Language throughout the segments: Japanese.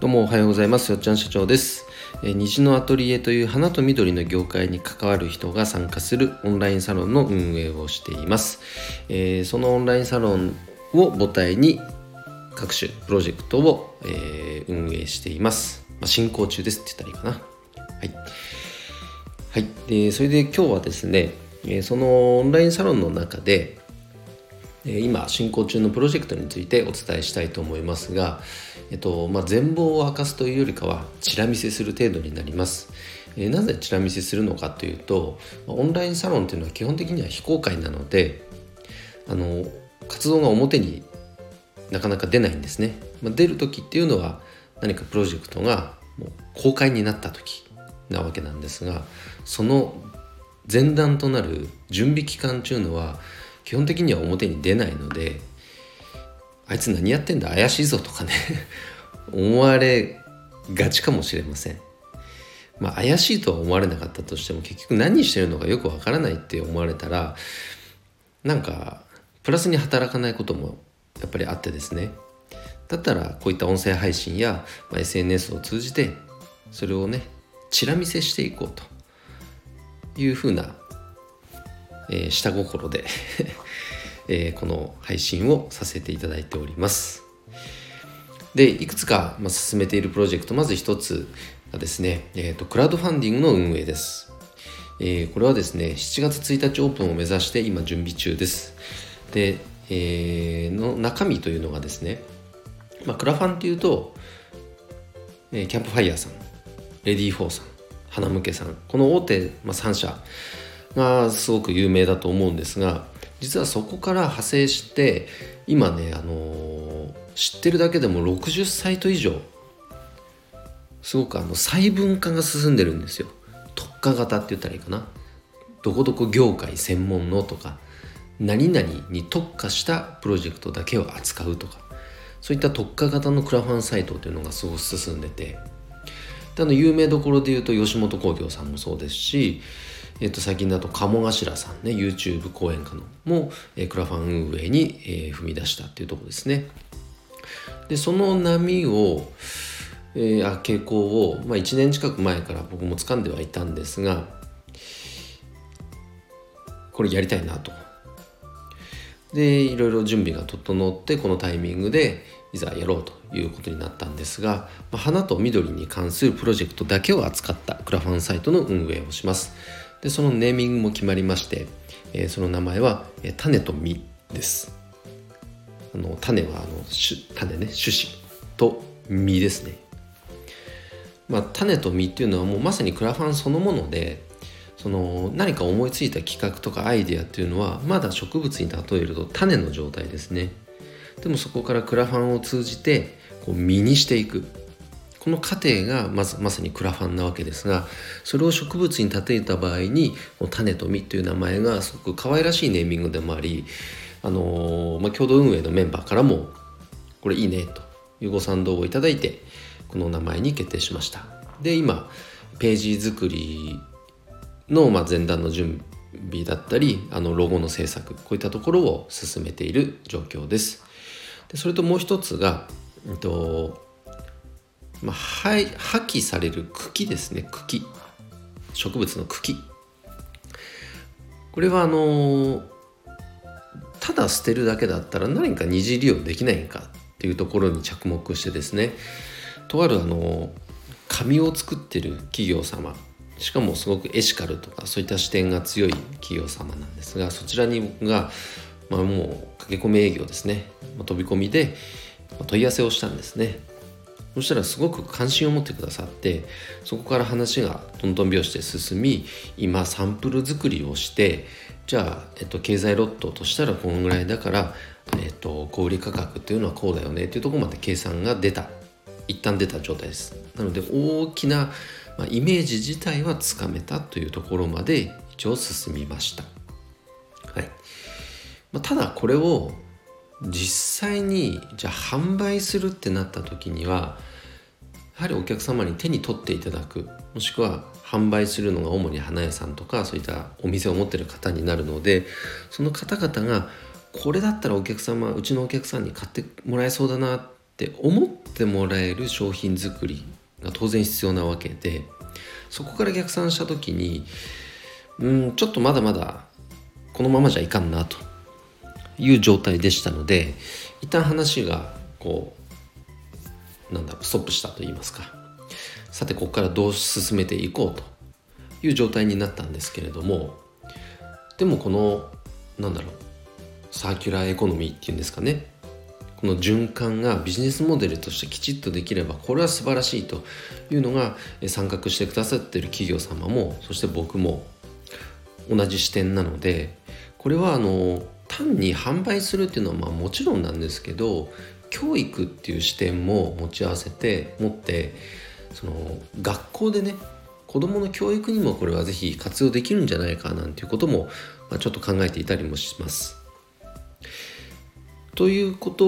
どうもおはようございます。よっちゃん社長です。え虹のアトリエという花と緑の業界に関わる人が参加するオンラインサロンの運営をしています、え、そのオンラインサロンを母体に各種プロジェクトを、え、運営しています、ま、進行中ですって言ったらいいかな。はい、はい、でそれで今日はですね、えそのオンラインサロンの中で今進行中のプロジェクトについてお伝えしたいと思いますが、えっとまあ、全貌を明かすというよりかはチラ見せする程度になります、えー、なぜチラ見せするのかというとオンラインサロンというのは基本的には非公開なのであの活動が表になかなか出ないんですね、まあ、出る時っていうのは何かプロジェクトが公開になった時なわけなんですがその前段となる準備期間中のは基本的には表に出ないのであいつ何やってんだ？怪しいぞとかね。思われがちかもしれません。まあ怪しいとは思われなかったとしても結局何してるのかよくわからないって思われたらなんかプラスに働かないこともやっぱりあってですね。だったらこういった音声配信や、ま、SNS を通じてそれをねチラ見せしていこうと。いうふうなえー、下心で。えー、この配信をさせていただいております。でいくつか、まあ、進めているプロジェクトまず一つがですね、えーと、クラウドファンディングの運営です。えー、これはですね7月1日オープンを目指して今準備中です。で、えー、の中身というのがですね、まあ、クラファンっていうと、えー、キャンプファイヤーさんレディーフォーさん花向けさんこの大手、まあ、3社がすごく有名だと思うんですが実はそこから派生して今ね、あのー、知ってるだけでも60サイト以上すごくあの細分化が進んでるんですよ。特化型って言ったらいいかな。どこどこ業界専門のとか何々に特化したプロジェクトだけを扱うとかそういった特化型のクラファンサイトというのがすごく進んでてであの有名どころで言うと吉本興業さんもそうですしえっと、最近だと鴨頭さんね YouTube 講演家のも、え、クラファン運営に、えー、踏み出したっていうとこですね。でその波を、えー、傾向を、まあ、1年近く前から僕も掴んではいたんですがこれやりたいなと。でいろいろ準備が整ってこのタイミングでいざやろうということになったんですが、まあ、花と緑に関するプロジェクトだけを扱ったクラファンサイトの運営をします。でそのネーミングも決まりまして、えー、その名前は、えー、種と実です。あの種はあの種ね種子と実ですね。まあ種と実っていうのはもうまさにクラファンそのものでその何か思いついた企画とかアイデアっていうのはまだ植物に例えると種の状態ですね。でもそこからクラファンを通じてこう実にしていく。この過程がまずまさにクラファンなわけですがそれを植物に例えた場合に種と実という名前がすごく可愛らしいネーミングでもあり、あの、まあ、共同運営のメンバーからもこれいいねというご賛同をいただいてこの名前に決定しました。で今ページ作りの、まあ、前段の準備だったりあのロゴの制作こういったところを進めている状況です。でそれともう一つが、えっとまあ、は破棄される茎ですね。茎。植物の茎。これはあのただ捨てるだけだったら何か二次利用できないかっていうところに着目してですね。とあるあの紙を作ってる企業様。しかもすごくエシカルとかそういった視点が強い企業様なんですがそちらに僕が、まあ、もう駆け込み営業ですね。飛び込みで問い合わせをしたんですね。そしたらすごく関心を持ってくださってそこから話がトントン拍子で進み今サンプル作りをしてじゃあ、えっと、経済ロットとしたらこのぐらいだから、えっと、小売価格っていうのはこうだよねっていうとこまで計算が出た。一旦出た状態です。なので大きな、まあ、イメージ自体はつかめたというところまで一応進みました。はい、まあ、ただこれを実際にじゃあ販売するってなった時にはやはりお客様に手に取っていただくもしくは販売するのが主に花屋さんとかそういったお店を持ってる方になるのでその方々がこれだったらお客様うちのお客さんに買ってもらえそうだなっって思ってもらえる商品作りが当然必要なわけでそこから逆算した時にうんちょっとまだまだこのままじゃいかんなと。いう状態でしたので一旦話がこうなんだろうストップしたと言いますか。さてここからどう進めていこうという状態になったんですけれどもでもこのなんだろうサーキュラーエコノミーっていうんですかね。この循環がビジネスモデルとしてきちっとできればこれは素晴らしいというのが参画してくださってる企業様もそして僕も同じ視点なのでこれはあの単に販売するっていうのはまあもちろんなんですけど教育っていう視点も持ち合わせて持ってその学校でね子どもの教育にもこれは是非活用できるんじゃないかなんていうことも、ま、ちょっと考えていたりもします。ということ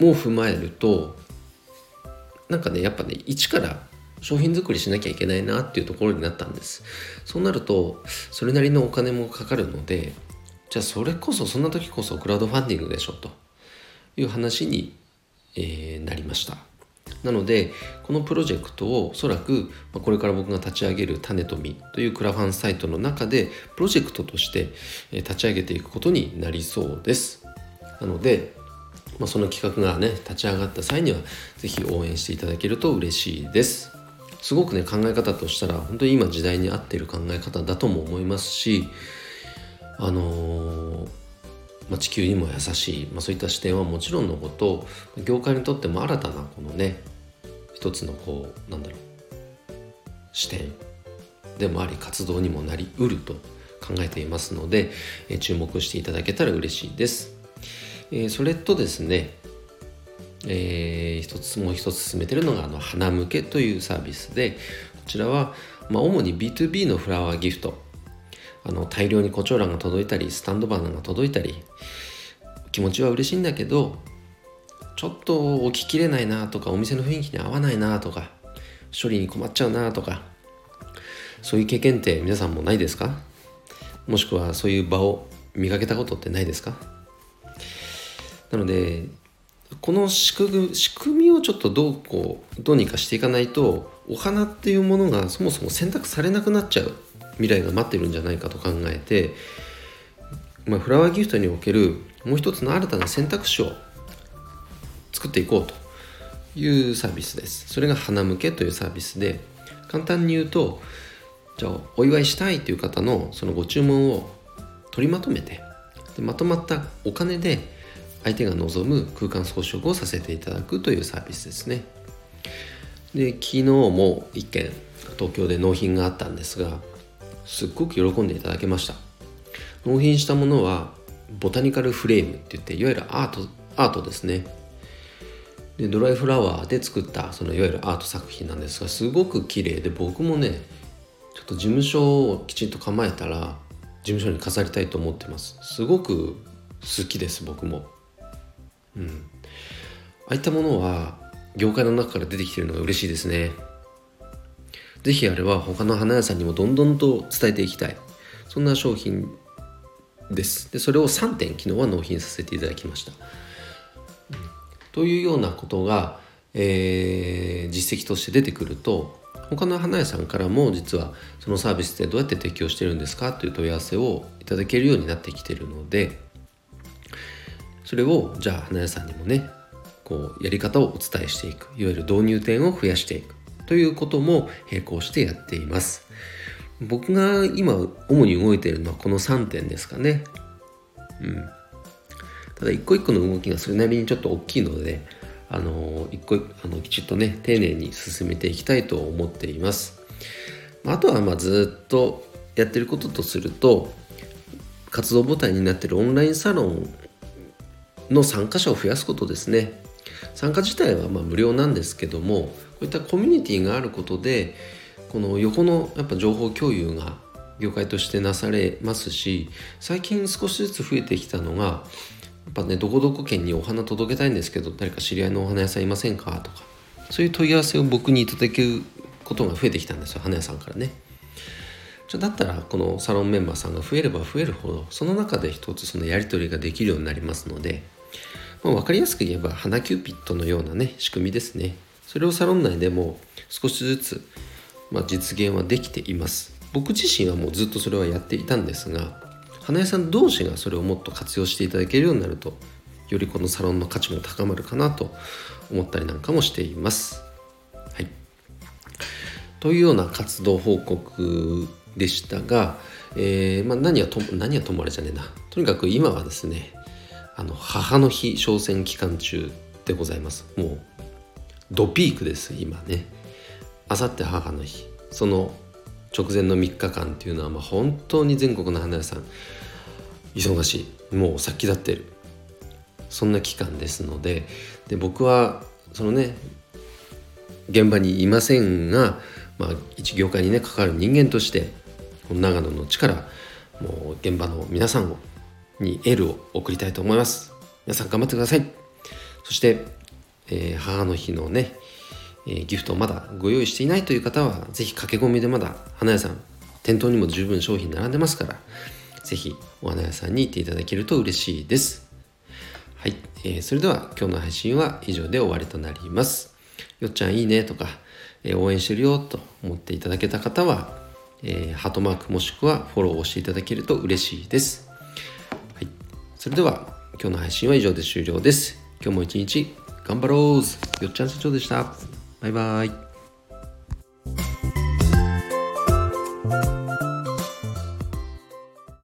も踏まえるとなんかねやっぱね一から商品作りしなきゃいけないなっていうところになったんですそうなるとそれなりのお金もかかるのでじゃあそれこそそんな時こそクラウドファンディングでしょと。いう話に、えー、なりました。なのでこのプロジェクトをおそらくこれから僕が立ち上げる種とみというクラファンサイトの中でプロジェクトとして立ち上げていくことになりそうです。なので、まあ、その企画がね立ち上がった際には是非応援していただけると嬉しいです。すごくね考え方としたら本当に今時代に合っている考え方だとも思いますしあのー、まあ、地球にも優しい、まあ、そういった視点はもちろんのこと業界にとっても新たなこのね一つのこうなんだろう視点でもあり活動にもなりうると考えていますので、え注目していただけたら嬉しいです。えー、それとですね、えー、一つもう一つ進めてるのがあの花向けというサービスでこちらは、まあ、主に B2B のフラワーギフトあの大量に胡蝶蘭が届いたりスタンド花が届いたり気持ちは嬉しいんだけどちょっと置ききれないなとかお店の雰囲気に合わないなとか処理に困っちゃうなとかそういう経験って皆さんもないですか？もしくはそういう場を見かけたことってないですか？なのでこの仕組みをちょっとどうこうどうにかしていかないとお花っていうものがそもそも選択されなくなっちゃう。未来が待ってるんじゃないかと考えて、まあ、フラワーギフトにおけるもう一つの新たな選択肢を作っていこうというサービスです。それが花向けというサービスで簡単に言うとじゃあお祝いしたいという方のそのご注文を取りまとめてでまとまったお金で相手が望む空間装飾をさせていただくというサービスですね。で昨日も1件東京で納品があったんですがすっごく喜んでいただけました。納品したものはボタニカルフレームって言っていわゆるアートアートですね。でドライフラワーで作ったそのいわゆるアート作品なんですがすごく綺麗で僕もねちょっと事務所をきちんと構えたら事務所に飾りたいと思ってます。すごく好きです僕も。うん。ああいったものは業界の中から出てきてるのが嬉しいですね。是非あれは他の花屋さんにもどんどんと伝えていきたい。そんな商品です。でそれを3点昨日は納品させていただきました、というようなことが、えー、実績として出てくると他の花屋さんからも実はそのサービスってどうやって提供してるんですか？という問い合わせをいただけるようになってきてるのでそれをじゃあ花屋さんにもねこうやり方をお伝えしていく。いわゆる導入点を増やしていく。ということも並行してやっています。僕が今主に動いているのはこの3点ですかね。うん。ただ一個一個の動きがそれなりにちょっと大きいのであの一個あのきちっとね丁寧に進めていきたいと思っています。あとはまあずっとやってることとすると活動母体になってるオンラインサロンの参加者を増やすことですね。参加自体はま無料なんですけどもこういったコミュニティがあることでこの横のやっぱ情報共有が業界としてなされますし最近少しずつ増えてきたのがやっぱねどこどこ県にお花届けたいんですけど誰か知り合いのお花屋さんいませんか？とかそういう問い合わせを僕にいただけることが増えてきたんですよ花屋さんからね。じゃだったらこのサロンメンバーさんが増えれば増えるほどその中で一つそのやり取りができるようになりますのでまあ、分かりやすく言えば花キューピットのようなね仕組みですね。それをサロン内でも少しずつ、まあ、実現はできています。僕自身はもうずっとそれはやっていたんですが花屋さん同士がそれをもっと活用していただけるようになるとよりこのサロンの価値も高まるかなと思ったりなんかもしています。はい、というような活動報告でしたが、えーまあ、何はと何はともあれじゃねえな。とにかく今はですねあの母の日商戦期間中でございます。もうドピークです今ね。あさって母の日。その直前の3日間っていうのはまあ本当に全国の花屋さん忙しい。もう先立ってる。そんな期間ですので。で僕はそのね現場にいませんが、まあ、一業界にね関わる人間として長野の力もう現場の皆さんをにエールを送りたいと思います。皆さん頑張ってください。そして、えー、母の日のね、えー、ギフトをまだご用意していないという方は是非駆け込みでまだ花屋さん店頭にも十分商品並んでますから是非お花屋さんに行っていただけると嬉しいです。はい、えー、それでは今日の配信は以上で終わりとなります。よっちゃんいいねとか、え応援してるよと思っていただけた方はえー、ハートマークもしくはフォローをしていただけると嬉しいです。それでは今日の配信は以上で終了です。今日も一日頑張ろうよっちゃん社長でした。バイバイ。